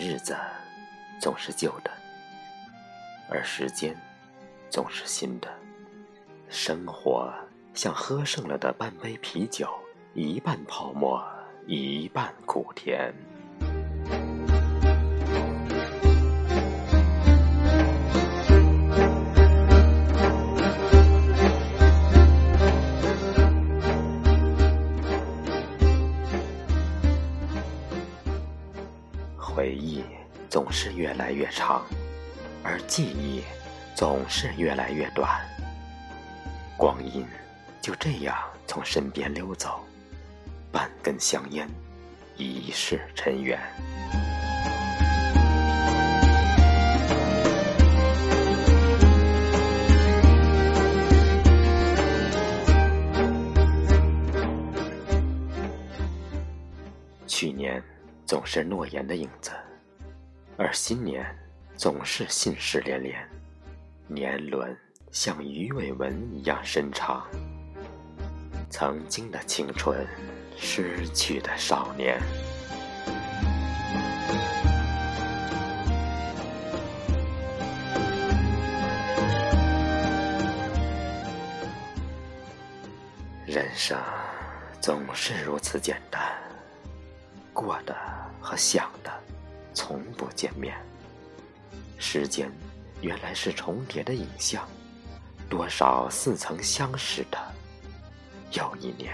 日子总是旧的，而时间总是新的。生活像喝剩了的半杯啤酒，一半泡沫，一半苦甜。回忆总是越来越长，而记忆总是越来越短。光阴就这样从身边溜走，半根香烟，一世尘缘。去年。总是诺言的影子，而新年总是信誓连连，年轮像鱼尾纹一样伸长。曾经的青春，失去的少年，人生总是如此简单，过的。和想的，从不见面。时间原来是重叠的影像，多少似曾相识的，又一年。